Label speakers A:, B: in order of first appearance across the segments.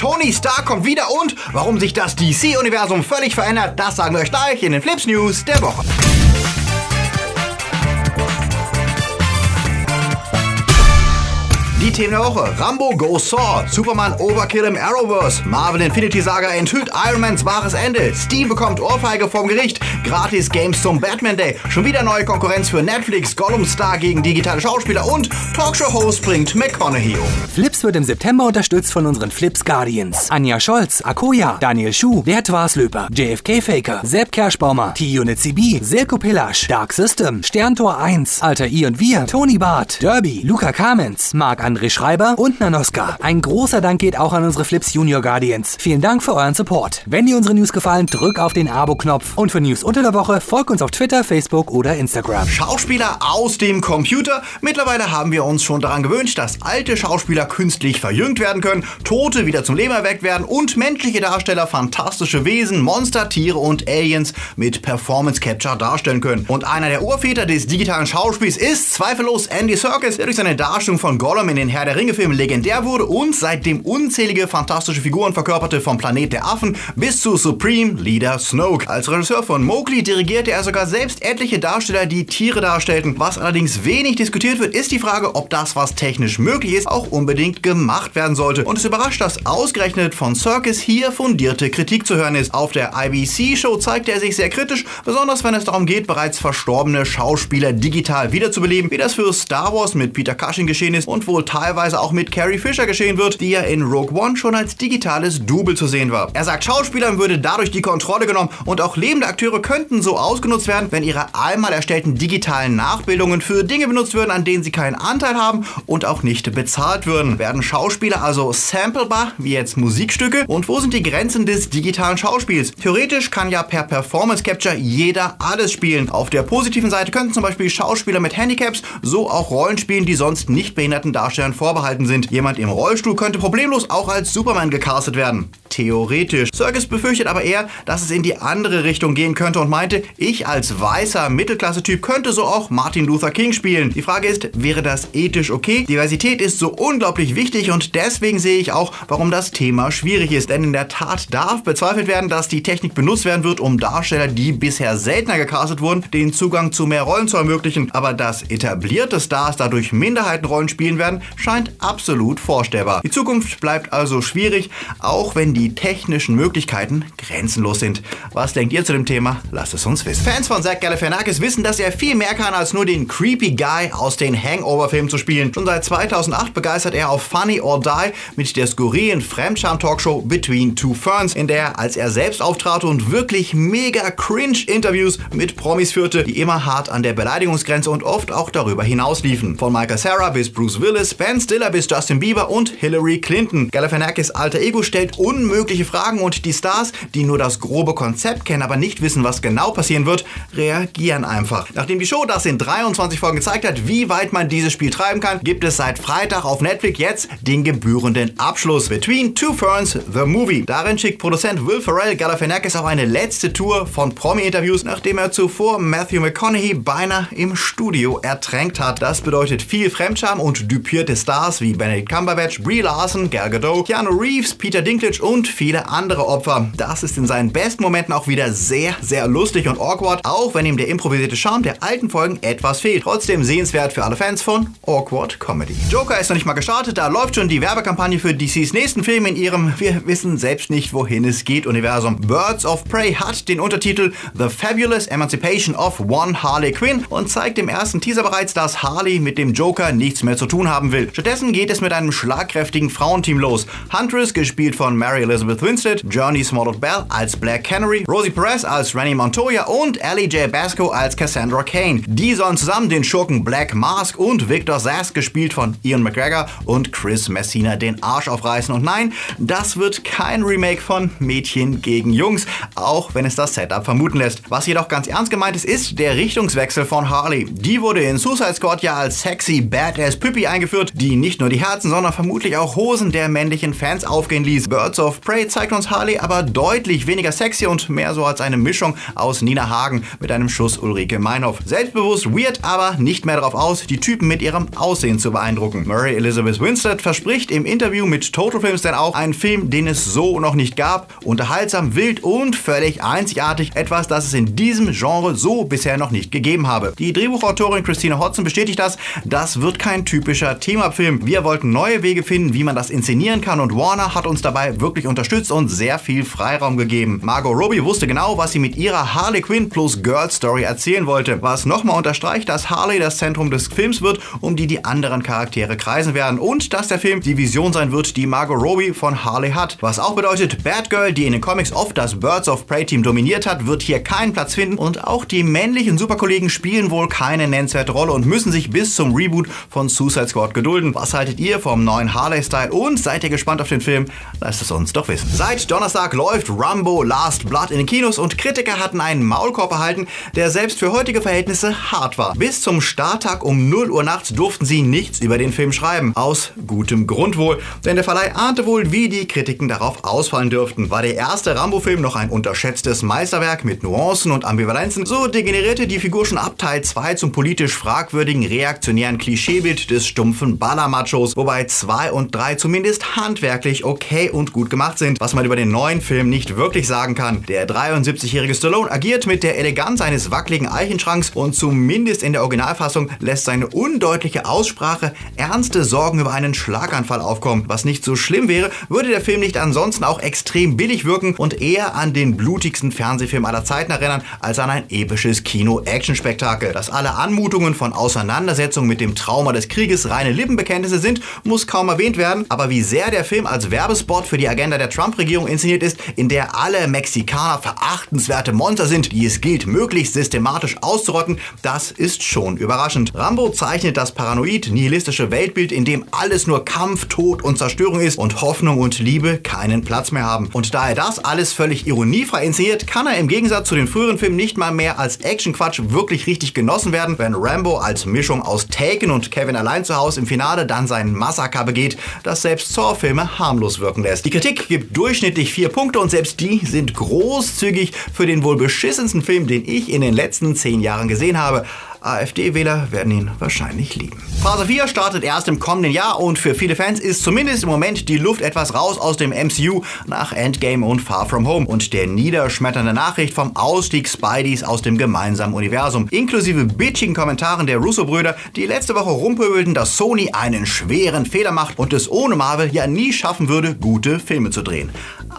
A: Tony Stark kommt wieder und warum sich das DC-Universum völlig verändert, das sagen wir euch gleich in den Flips News der Woche. Die Themen der Woche. Rambo Goes Saw, Superman Overkill im Arrowverse, Marvel Infinity Saga enthüllt Ironmans wahres Ende, Steam bekommt Ohrfeige vom Gericht, gratis Games zum Batman Day, schon wieder neue Konkurrenz für Netflix, Gollum Star gegen digitale Schauspieler und Talkshow-Host bringt McConaughey um.
B: Flips wird im September unterstützt von unseren Flips Guardians. Anja Scholz, Akoya, Daniel Schuh, Bert Waslöper, JFK Faker, Sepp Kerschbaumer, T-Unit CB, Silko Pillasch, Dark System, Sterntor 1, Alter I und Wir, Tony Barth, Derby, Luca Kamens, Marc André Schreiber und Nanoska. Ein großer Dank geht auch an unsere Flips Junior Guardians. Vielen Dank für euren Support. Wenn dir unsere News gefallen, drück auf den Abo-Knopf. Und für News unter der Woche folg uns auf Twitter, Facebook oder Instagram.
A: Schauspieler aus dem Computer. Mittlerweile haben wir uns schon daran gewöhnt, dass alte Schauspieler künstlich verjüngt werden können, Tote wieder zum Leben erweckt werden und menschliche Darsteller fantastische Wesen, Monster, Tiere und Aliens mit Performance Capture darstellen können. Und einer der Urväter des digitalen Schauspiels ist zweifellos Andy Serkis, der durch seine Darstellung von Gollum in den Herr der Ringe-Filmen legendär wurde und seitdem unzählige fantastische Figuren verkörperte, vom Planet der Affen bis zu Supreme Leader Snoke. Als Regisseur von Mowgli dirigierte er sogar selbst etliche Darsteller, die Tiere darstellten. Was allerdings wenig diskutiert wird, ist die Frage, ob das, was technisch möglich ist, auch unbedingt gemacht werden sollte. Und es überrascht, dass ausgerechnet von Circus hier fundierte Kritik zu hören ist. Auf der IBC-Show zeigte er sich sehr kritisch, besonders wenn es darum geht, bereits verstorbene Schauspieler digital wiederzubeleben, wie das für Star Wars mit Peter Cushing geschehen ist und wohl teilweise auch mit Carrie Fisher geschehen wird, die ja in Rogue One schon als digitales Double zu sehen war. Er sagt, Schauspielern würde dadurch die Kontrolle genommen und auch lebende Akteure könnten so ausgenutzt werden, wenn ihre einmal erstellten digitalen Nachbildungen für Dinge benutzt würden, an denen sie keinen Anteil haben und auch nicht bezahlt würden. Werden Schauspieler also samplebar, wie jetzt Musikstücke? Und wo sind die Grenzen des digitalen Schauspiels? Theoretisch kann ja per Performance Capture jeder alles spielen. Auf der positiven Seite könnten zum Beispiel Schauspieler mit Handicaps so auch Rollen spielen, die sonst nicht behinderten Darstellern vorbehalten sind. Jemand im Rollstuhl könnte problemlos auch als Superman gecastet werden. Theoretisch. Circus befürchtet aber eher, dass es in die andere Richtung gehen könnte und meinte, ich als weißer Mittelklasse-Typ könnte so auch Martin Luther King spielen. Die Frage ist, wäre das ethisch okay? Diversität ist so unglaublich wichtig und deswegen sehe ich auch, warum das Thema schwierig ist. Denn in der Tat darf bezweifelt werden, dass die Technik benutzt werden wird, um Darsteller, die bisher seltener gecastet wurden, den Zugang zu mehr Rollen zu ermöglichen. Aber dass etablierte Stars dadurch Minderheitenrollen spielen werden, scheint absolut vorstellbar. Die Zukunft bleibt also schwierig, auch wenn die technischen Möglichkeiten grenzenlos sind. Was denkt ihr zu dem Thema? Lasst es uns wissen. Fans von Zach Galifianakis wissen, dass er viel mehr kann, als nur den creepy Guy aus den Hangover-Filmen zu spielen. Schon seit 2008 begeistert er auf Funny or Die mit der skurrilen Fremdscham-Talkshow Between Two Ferns, in der er, als er selbst auftrat und wirklich mega cringe Interviews mit Promis führte, die immer hart an der Beleidigungsgrenze und oft auch darüber hinaus liefen. Von Michael Sarah bis Bruce Willis, Ben Stiller bis Justin Bieber und Hillary Clinton. Galifianakis alter Ego stellt unmögliche Fragen und die Stars, die nur das grobe Konzept kennen, aber nicht wissen, was genau passieren wird, reagieren einfach. Nachdem die Show das in 23 Folgen gezeigt hat, wie weit man dieses Spiel treiben kann, gibt es seit Freitag auf Netflix jetzt den gebührenden Abschluss. Between Two Ferns, The Movie. Darin schickt Produzent Will Ferrell Galifianakis auf eine letzte Tour von Promi-Interviews, nachdem er zuvor Matthew McConaughey beinahe im Studio ertränkt hat. Das bedeutet viel Fremdscham und dupierte Stars wie Benedict Cumberbatch, Brie Larson, Gal Gadot, Keanu Reeves, Peter Dinklage und viele andere Opfer. Das ist in seinen besten Momenten auch wieder sehr, sehr lustig und awkward, auch wenn ihm der improvisierte Charme der alten Folgen etwas fehlt. Trotzdem sehenswert für alle Fans von Awkward Comedy. Joker ist noch nicht mal gestartet, da läuft schon die Werbekampagne für DCs nächsten Film in ihrem Wir wissen selbst nicht, wohin es geht Universum. Birds of Prey hat den Untertitel The Fabulous Emancipation of One Harley Quinn und zeigt im ersten Teaser bereits, dass Harley mit dem Joker nichts mehr zu tun haben will. Stattdessen geht es mit einem schlagkräftigen Frauenteam los. Huntress, gespielt von Mary Elizabeth Winstead, Journey Smollett Bell als Black Canary, Rosie Perez als Rennie Montoya und Ellie J. Basco als Cassandra Kane. Die sollen zusammen den Schurken Black Mask und Victor Sass, gespielt von Ian McGregor und Chris Messina, den Arsch aufreißen. Und nein, das wird kein Remake von Mädchen gegen Jungs, auch wenn es das Setup vermuten lässt. Was jedoch ganz ernst gemeint ist, ist der Richtungswechsel von Harley. Die wurde in Suicide Squad ja als sexy Badass Püppi eingeführt, die nicht nur die Herzen, sondern vermutlich auch Hosen der männlichen Fans aufgehen ließ. Birds of Prey zeigt uns Harley aber deutlich weniger sexy und mehr so als eine Mischung aus Nina Hagen mit einem Schuss Ulrike Meinhoff. Selbstbewusst, weird, aber nicht mehr darauf aus, die Typen mit ihrem Aussehen zu beeindrucken. Murray Elizabeth Winstead verspricht im Interview mit Total Films dann auch einen Film, den es so noch nicht gab, unterhaltsam, wild und völlig einzigartig, etwas, das es in diesem Genre so bisher noch nicht gegeben habe. Die Drehbuchautorin Christina Hodson bestätigt das, das wird kein typischer Themafilm. Wir wollten neue Wege finden, wie man das inszenieren kann und Warner hat uns dabei wirklich unterstützt und sehr viel Freiraum gegeben. Margot Robbie wusste genau, was sie mit ihrer Harley Quinn plus Girl Story erzählen wollte, was nochmal unterstreicht, dass Harley das Zentrum des Films wird, um die die anderen Charaktere kreisen werden und dass der Film die Vision sein wird, die Margot Robbie von Harley hat. Was auch bedeutet, Batgirl, die in den Comics oft das Birds of Prey Team dominiert hat, wird hier keinen Platz finden und auch die männlichen Superkollegen spielen wohl keine nennenswerte Rolle und müssen sich bis zum Reboot von Suicide Squad gedulden. Was haltet ihr vom neuen Harley-Style und seid ihr gespannt auf den Film? Lasst es uns doch wissen. Seit Donnerstag läuft Rumbo Last Blood in den Kinos und Kritiker hatten einen Maulkorb erhalten, der selbst für heutige Verhältnisse hart war. Bis zum Starttag um 0 Uhr nachts durften sie nichts über den Film schreiben. Aus gutem Grund wohl, denn der Verleih ahnte wohl, wie die Kritiken darauf ausfallen dürften. War der erste Rambo-Film noch ein unterschätztes Meisterwerk mit Nuancen und Ambivalenzen, so degenerierte die Figur schon ab Teil 2 zum politisch fragwürdigen, reaktionären Klischeebild des stumpfen Ballermachos, wobei 2 und 3 zumindest handwerklich okay und gut gemacht sind, was man über den neuen Film nicht wirklich sagen kann. Der 73-jährige Stallone agiert mit der Eleganz eines wackeligen Eichenschranks und zumindest in der Originalfassung lässt seine undeutliche Aussprache ernste Sorgen über einen Schlaganfall aufkommen. Was nicht so schlimm wäre, würde der Film nicht ansonsten auch extrem billig wirken und eher an den blutigsten Fernsehfilm aller Zeiten erinnern, als an ein episches Kino-Action-Spektakel. Dass alle Anmutungen von Auseinandersetzungen mit dem Trauma des Krieges reine Lippenbekenntnisse sind, muss kaum erwähnt werden, aber wie sehr der Film als Werbespot für die Agenda der Trump-Regierung inszeniert ist, in der alle Mexikaner verachtenswerte Monster sind, die es gilt, möglichst systematisch auszurotten, das ist schon überraschend. Rambo zeichnet das paranoid nihilistische Weltbild, in dem alles nur Kampf, Tod und Zerstörung ist und Hoffnung und Liebe keinen Platz mehr haben. Und da er das alles völlig ironiefrei inszeniert, kann er im Gegensatz zu den früheren Filmen nicht mal mehr als Actionquatsch wirklich richtig genossen werden, wenn Rambo als Mischung aus Taken und Kevin allein zu Hause im Finale dann sein Massaker begeht, das selbst Saw-Filme harmlos wirken lässt. Die Kritik gibt durchschnittlich vier Punkte und selbst die sind großzügig für den wohl beschissensten Film, den ich in den letzten zehn Jahren gesehen habe. AfD-Wähler werden ihn wahrscheinlich lieben. Phase 4 startet erst im kommenden Jahr und für viele Fans ist zumindest im Moment die Luft etwas raus aus dem MCU nach Endgame und Far From Home und der niederschmetternde Nachricht vom Ausstieg Spideys aus dem gemeinsamen Universum, inklusive bitchigen Kommentaren der Russo-Brüder, die letzte Woche rumpöbelten, dass Sony einen schweren Fehler macht und es ohne Marvel ja nie schaffen würde, gute Filme zu drehen.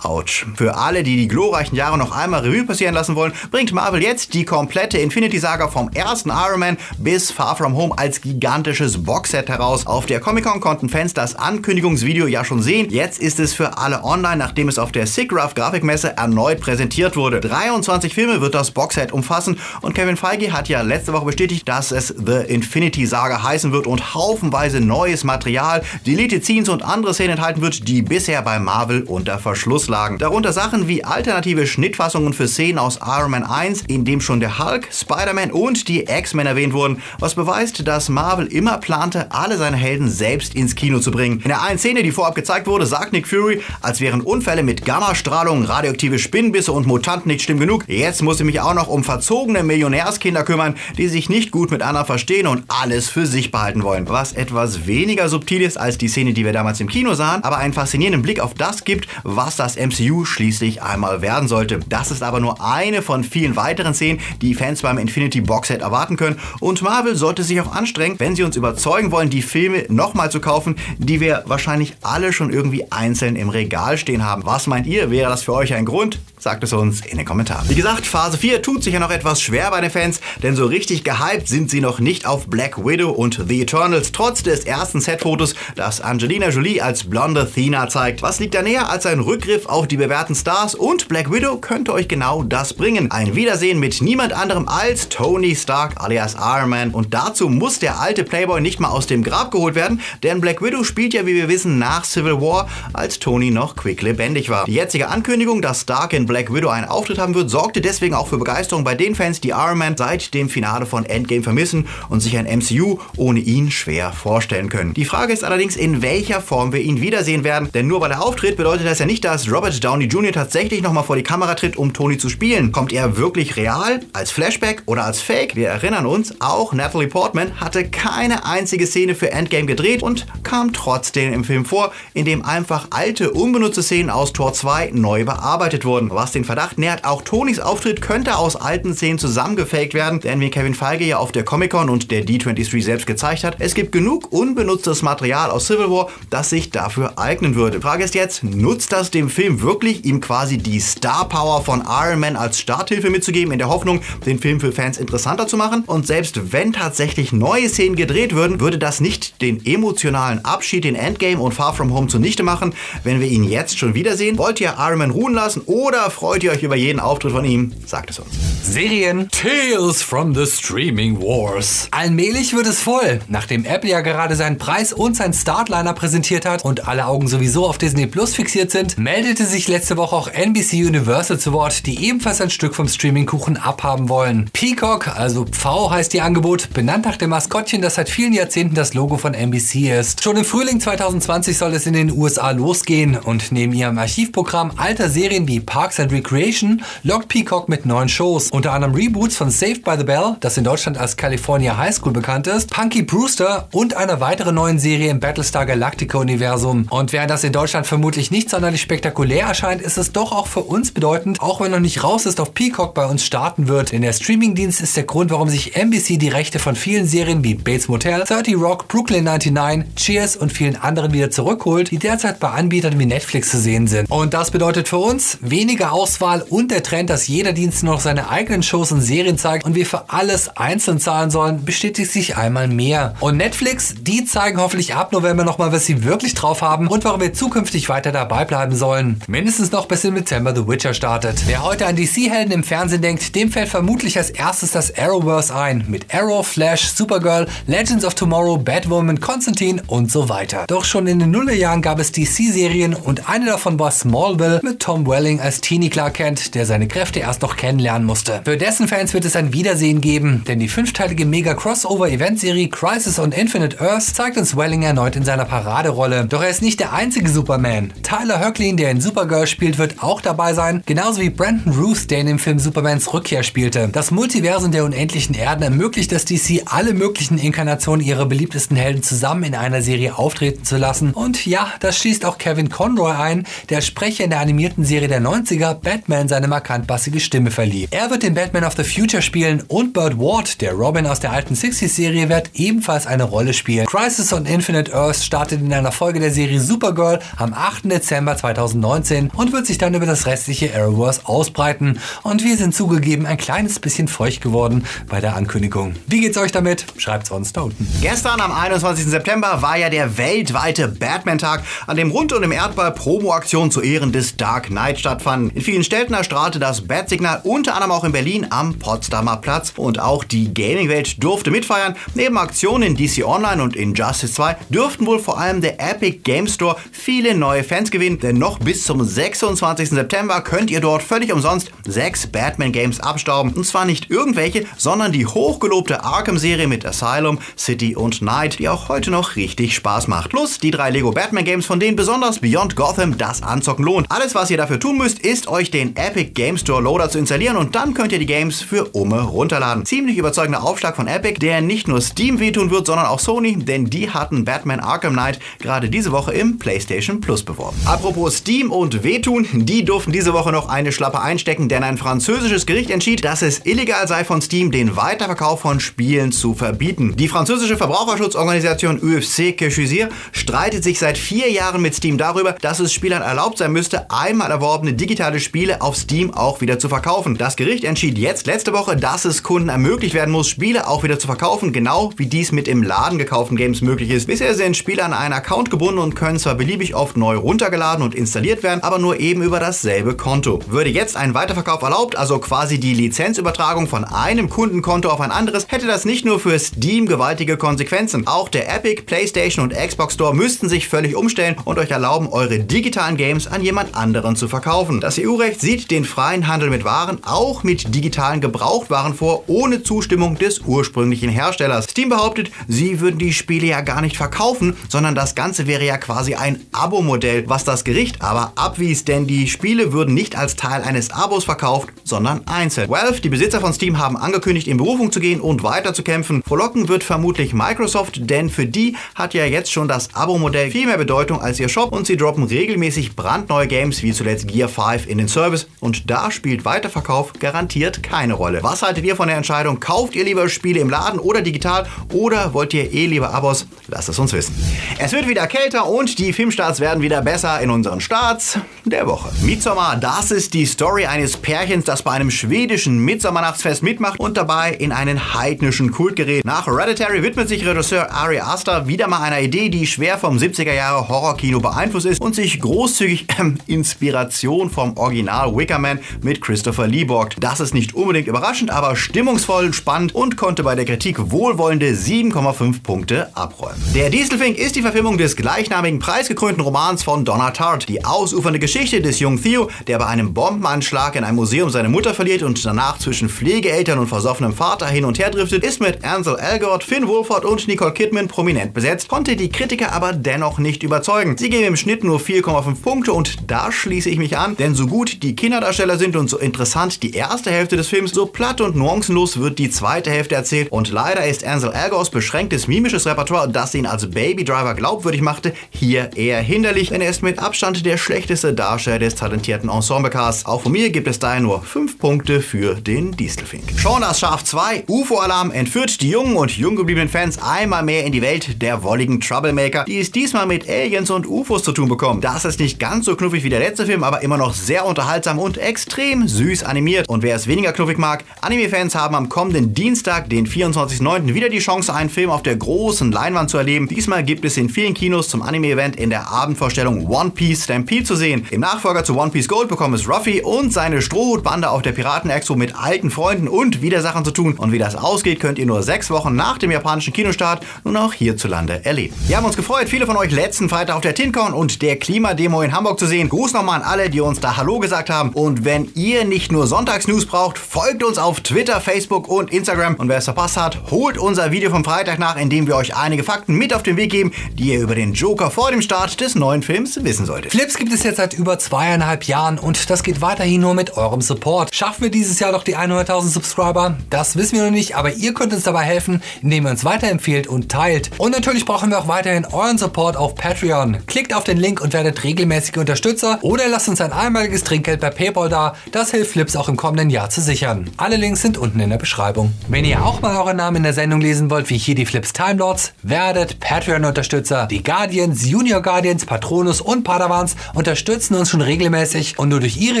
A: Autsch. Für alle, die die glorreichen Jahre noch einmal Revue passieren lassen wollen, bringt Marvel jetzt die komplette Infinity-Saga vom ersten Iron Man bis Far From Home als gigantisches Boxset heraus. Auf der Comic-Con konnten Fans das Ankündigungsvideo ja schon sehen. Jetzt ist es für alle online, nachdem es auf der SIGGRAPH Grafikmesse erneut präsentiert wurde. 23 Filme wird das Boxset umfassen und Kevin Feige hat ja letzte Woche bestätigt, dass es The Infinity Saga heißen wird und haufenweise neues Material, Deleted Scenes und andere Szenen enthalten wird, die bisher bei Marvel unter Verschluss lagen. Darunter Sachen wie alternative Schnittfassungen für Szenen aus Iron Man 1, in dem schon der Hulk, Spider-Man und die X-Men erwähnt wurden, was beweist, dass Marvel immer plante, alle seine Helden selbst ins Kino zu bringen. In der einen Szene, die vorab gezeigt wurde, sagt Nick Fury, als wären Unfälle mit Gammastrahlung, radioaktive Spinnenbisse und Mutanten nicht schlimm genug. Jetzt muss ich mich auch noch um verzogene Millionärskinder kümmern, die sich nicht gut mit anderen verstehen und alles für sich behalten wollen. Was etwas weniger subtil ist als die Szene, die wir damals im Kino sahen, aber einen faszinierenden Blick auf das gibt, was das MCU schließlich einmal werden sollte. Das ist aber nur eine von vielen weiteren Szenen, die Fans beim Infinity Box Set erwarten können. Und Marvel sollte sich auch anstrengen, wenn sie uns überzeugen wollen, die Filme nochmal zu kaufen, die wir wahrscheinlich alle schon irgendwie einzeln im Regal stehen haben. Was meint ihr? Wäre das für euch ein Grund? Sagt es uns in den Kommentaren. Wie gesagt, Phase 4 tut sich ja noch etwas schwer bei den Fans, denn so richtig gehypt sind sie noch nicht auf Black Widow und The Eternals, trotz des ersten Setfotos, das Angelina Jolie als blonde Thena zeigt. Was liegt da näher als ein Rückgriff auf die bewährten Stars und Black Widow könnte euch genau das bringen. Ein Wiedersehen mit niemand anderem als Tony Stark alias Iron Man und dazu muss der alte Playboy nicht mal aus dem Grab geholt werden, denn Black Widow spielt ja, wie wir wissen, nach Civil War, als Tony noch quick lebendig war. Die jetzige Ankündigung, dass Stark in Black Widow einen Auftritt haben wird, sorgte deswegen auch für Begeisterung bei den Fans, die Iron Man seit dem Finale von Endgame vermissen und sich ein MCU ohne ihn schwer vorstellen können. Die Frage ist allerdings, in welcher Form wir ihn wiedersehen werden, denn nur weil er auftritt, bedeutet das ja nicht, dass Robert Downey Jr. tatsächlich nochmal vor die Kamera tritt, um Tony zu spielen. Kommt er wirklich real, als Flashback oder als Fake? Wir erinnern uns, auch Natalie Portman hatte keine einzige Szene für Endgame gedreht und kam trotzdem im Film vor, in dem einfach alte, unbenutzte Szenen aus Tor 2 neu bearbeitet wurden. Was den Verdacht nährt, auch Tonys Auftritt könnte aus alten Szenen zusammengefaked werden, denn wie Kevin Feige ja auf der Comic-Con und der D23 selbst gezeigt hat, es gibt genug unbenutztes Material aus Civil War, das sich dafür eignen würde. Frage ist jetzt, nutzt das dem Film wirklich, ihm quasi die Star Power von Iron Man als Starthilfe mitzugeben, in der Hoffnung, den Film für Fans interessanter zu machen? Und selbst wenn tatsächlich neue Szenen gedreht würden, würde das nicht den emotionalen Abschied in Endgame und Far From Home zunichte machen, wenn wir ihn jetzt schon wiedersehen? Wollt ihr Iron Man ruhen lassen oder freut ihr euch über jeden Auftritt von ihm? Sagt es uns.
B: Serien Tales from the Streaming Wars. Allmählich wird es voll. Nachdem Apple ja gerade seinen Preis und seinen Startliner präsentiert hat und alle Augen sowieso auf Disney Plus fixiert sind, meldete sich letzte Woche auch NBC Universal zu Wort, die ebenfalls ein Stück vom Streamingkuchen abhaben wollen. Peacock, also Pfau heißt ihr Angebot, benannt nach dem Maskottchen, das seit vielen Jahrzehnten das Logo von NBC ist. Schon im Frühling 2020 soll es in den USA losgehen und neben ihrem Archivprogramm alter Serien wie Parks and Recreation lockt Peacock mit neuen Shows, unter anderem Reboots von Saved by the Bell, das in Deutschland als California High School bekannt ist, Punky Brewster und einer weiteren neuen Serie im Battlestar Galactica Universum. Und während das in Deutschland vermutlich nicht sonderlich spektakulär erscheint, ist es doch auch für uns bedeutend, auch wenn noch nicht raus ist, auf Peacock bei uns starten wird. Denn der Streamingdienst ist der Grund, warum sich NBC die Rechte von vielen Serien wie Bates Motel, 30 Rock, Brooklyn 99, Cheers und vielen anderen wieder zurückholt, die derzeit bei Anbietern wie Netflix zu sehen sind. Und das bedeutet für uns weniger Auswahl und der Trend, dass jeder Dienst nur noch seine eigenen Shows und Serien zeigt und wir für alles einzeln zahlen sollen, bestätigt sich einmal mehr. Und Netflix, die zeigen hoffentlich ab November nochmal, was sie wirklich drauf haben und warum wir zukünftig weiter dabei bleiben sollen. Mindestens noch bis im Dezember The Witcher startet. Wer heute an DC-Helden im Fernsehen denkt, dem fällt vermutlich als erstes das Arrowverse ein. Mit Arrow, Flash, Supergirl, Legends of Tomorrow, Batwoman, Constantine und so weiter. Doch schon in den Nullerjahren gab es DC-Serien und eine davon war Smallville mit Tom Welling als Teenie Clark Kent, der seine Kräfte erst noch kennenlernen musste. Für dessen Fans wird es ein Wiedersehen geben, denn die fünfteilige Mega-Crossover-Event-Serie Crisis on Infinite Earth zeigt uns Welling erneut in seiner Paraderolle. Doch er ist nicht der einzige Superman. Tyler Hoechlin, der in Supergirl spielt, wird auch dabei sein, genauso wie Brandon Ruth, der in dem Film Supermans Rückkehr spielte. Das Multiversum der unendlichen Erden ermöglicht es DC, alle möglichen Inkarnationen ihrer beliebtesten Helden zusammen in einer Serie auftreten zu lassen. Und ja, das schließt auch Kevin Conroy ein, der Sprecher in der animierten Serie der 90er Batman seine markant bassige Stimme verlieh. Er wird den Batman of the Future spielen und Burt Ward, der Robin aus der alten 60s-Serie, wird ebenfalls eine Rolle spielen. Crisis on Infinite Earth startet in einer Folge der Serie Supergirl am 8. Dezember 2019 und wird sich dann über das restliche Arrowverse ausbreiten. Und wir sind zugegeben ein kleines bisschen feucht geworden bei der Ankündigung. Wie geht's euch damit? Schreibt's uns da unten.
A: Gestern am 21. September war ja der weltweite Batman-Tag, an dem rund um den Erdball Promo-Aktionen zu Ehren des Dark Knight stattfanden. In vielen Städten erstrahlte das Bat-Signal, unter anderem auch in Berlin am Potsdamer Platz. Und auch die Gaming-Welt durfte mitfeiern. Neben Aktionen in DC Online und Injustice 2 dürften wohl vor allem der Epic Game Store viele neue Fans gewinnen, denn noch bis zum 26. September könnt ihr dort völlig umsonst sechs Batman-Games abstauben. Und zwar nicht irgendwelche, sondern die hochgelobte Arkham-Serie mit Asylum, City und Night, die auch heute noch richtig Spaß macht. Plus die drei Lego Batman-Games, von denen besonders Beyond Gotham das Anzocken lohnt. Alles, was ihr dafür tun müsst, ist euch den Epic Game Store Loader zu installieren und dann könnt ihr die Games für Umme runterladen. Ziemlich überzeugender Aufschlag von Epic, der nicht nur Steam wehtun wird, sondern auch Sony, denn die hatten Batman Arkham Knight gerade diese Woche im PlayStation Plus beworben. Apropos Steam und wehtun, die durften diese Woche noch eine Schlappe einstecken, denn ein französisches Gericht entschied, dass es illegal sei von Steam, den Weiterverkauf von Spielen zu verbieten. Die französische Verbraucherschutzorganisation UFC Quechusir streitet sich seit vier Jahren mit Steam darüber, dass es Spielern erlaubt sein müsste, einmal erworbene digitale Spiele auf Steam auch wieder zu verkaufen. Das Gericht entschied jetzt letzte Woche, dass es Kunden ermöglicht werden muss, Spiele auch wieder zu verkaufen, genau wie dies mit im Laden gekauften Games möglich ist. Bisher sind Spiele an einen Account gebunden und können zwar beliebig oft neu runtergeladen und installiert werden, aber nur eben über dasselbe Konto. Würde jetzt ein Weiterverkauf erlaubt, also quasi die Lizenzübertragung von einem Kundenkonto auf ein anderes, hätte das nicht nur für Steam gewaltige Konsequenzen. Auch der Epic, PlayStation und Xbox Store müssten sich völlig umstellen und euch erlauben, eure digitalen Games an jemand anderen zu verkaufen. Das EU-Recht sieht den freien Handel mit Waren auch mit digitalen Gebrauchtwaren vor, ohne Zustimmung des ursprünglichen Herstellers. Steam behauptet, sie würden die Spiele ja gar nicht verkaufen, sondern das Ganze wäre ja quasi ein Abo-Modell, was das Gericht aber abwies, denn die Spiele würden nicht als Teil eines Abos verkauft, sondern einzeln. Valve, die Besitzer von Steam, haben angekündigt, in Berufung zu gehen und weiter zu. Frohlocken wird vermutlich Microsoft, denn für die hat ja jetzt schon das Abo-Modell viel mehr Bedeutung als ihr Shop und sie droppen regelmäßig brandneue Games wie zuletzt Gear 5 in den Service und da spielt Weiterverkauf garantiert keine Rolle. Was haltet ihr von der Entscheidung? Kauft ihr lieber Spiele im Laden oder digital oder wollt ihr eh lieber Abos? Lasst es uns wissen. Es wird wieder kälter und die Filmstarts werden wieder besser in unseren Starts der Woche. Midsommar, das ist die Story eines Pärchens, das bei einem schwedischen Midsommernachtsfest mitmacht und dabei in einen heidnischen Kult gerät. Nach Hereditary widmet sich Regisseur Ari Aster wieder mal einer Idee, die schwer vom 70er Jahre Horrorkino beeinflusst ist und sich großzügig äh, Inspiration vom Original Wickerman mit Christopher Lee borgt. Das ist nicht unbedingt überraschend, aber stimmungsvoll, spannend und konnte bei der Kritik wohlwollende 7,5 Punkte abräumen. Der Dieselfink ist die Verfilmung des gleichnamigen preisgekrönten Romans von Donna Tartt. Die ausufernde Geschichte des jungen Theo, der bei einem Bombenanschlag in einem Museum seine Mutter verliert und danach zwischen Pflegeeltern und versoffenem Vater hin und her driftet, ist mit Ansel Elgort, Finn Wolford und Nicole Kidman prominent besetzt, konnte die Kritiker aber dennoch nicht überzeugen. Sie geben im Schnitt nur 4,5 Punkte und da schließe ich mich an, denn so gut die Kinderdarsteller sind und so interessant die erste Hälfte des Films, so platt und nuancenlos wird die zweite Hälfte erzählt und leider ist Ansel Elgors beschränktes mimisches Repertoire, das ihn als Baby Driver glaubwürdig machte, hier eher hinderlich, denn er ist mit Abstand der schlechteste Darsteller des talentierten Ensemblecasts. Auch von mir gibt es daher nur 5 Punkte für den Distelfink. Sean das Schaf 2, UFO-Alarm entführt die jungen und jung gebliebenen Fans einmal mehr in die Welt der wolligen Troublemaker, die es diesmal mit Aliens und UFOs zu tun bekommen. Das ist nicht ganz so knuffig wie der letzte Film, aber immer noch sehr unterhaltsam und extrem süß animiert. Und wer es weniger knuffig mag, Anime-Fans haben am kommenden Dienstag, den 24.09. wieder die Chance, einen Film auf der großen Leinwand zu erleben. Diesmal gibt es in vielen Kinos zum Anime-Event in der Abendvorstellung One Piece Stampede zu sehen. Im Nachfolger zu One Piece Gold bekommen es Ruffy und seine Strohhutbande auf der Piraten-Expo mit alten Freunden und Widersachern zu tun. Und wie das ausgeht, könnt ihr nur sechs Wochen nach dem japanischen Kinostart nun auch hierzulande erleben. Wir haben uns gefreut, viele von euch letzten Freitag auf der TinCon und der Klimademo in Hamburg zu sehen. Gruß nochmal an alle, die uns da Hallo gesagt haben. Und wenn ihr nicht nur Sonntagsnews braucht, folgt uns auf Twitter, Facebook und Instagram. Und wer es verpasst hat, holt unser Video vom Freitag nach, in dem wir euch einige Fakten mit auf den Weg geben, die ihr über den Joker vor dem Start des neuen Films wissen solltet.
B: Flips gibt es jetzt seit über zweieinhalb Jahren und das geht weiterhin nur mit eurem Support. Schaffen wir dieses Jahr noch die 100.000 Subscriber? Das wissen wir noch nicht, aber ihr könnt uns dabei helfen, indem ihr uns weiterempfehlt und teilt. Und natürlich brauchen wir auch weiterhin euren Support auf Patreon. Klickt auf den Link und werdet regelmäßige Unterstützer oder lasst uns ein einmaliges Trinkgeld bei PayPal da. Das hilft Flips auch im kommenden Jahr zu sichern. Alle Links sind unten in der Beschreibung. Wenn ihr auch mal euren Namen in der Sendung lesen wollt, wie hier die Flips Time Lords, werdet Patreon-Unterstützer. Die Guardians, Junior Guardians, Patronus und Padawans unterstützen uns schon regelmäßig und nur durch ihre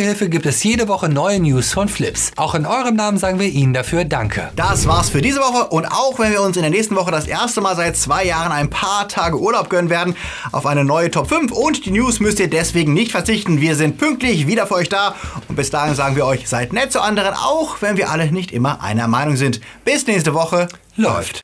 B: Hilfe gibt es jede Woche neue News von Flips. Auch in eurem Namen sagen wir ihnen dafür Danke.
A: Das war's für diese Woche und auch wenn wir uns in der nächsten Woche das erste Mal seit zwei Jahren ein paar Tage Urlaub gönnen werden, auf eine neue Top 5 und die News müsst ihr deswegen nicht verzichten. Wir sind pünktlich wieder für euch da und bis dahin sagen wir euch, seid nett zu anderen, auch wenn wir alle nicht immer einer Meinung sind. Bis nächste Woche. Läuft.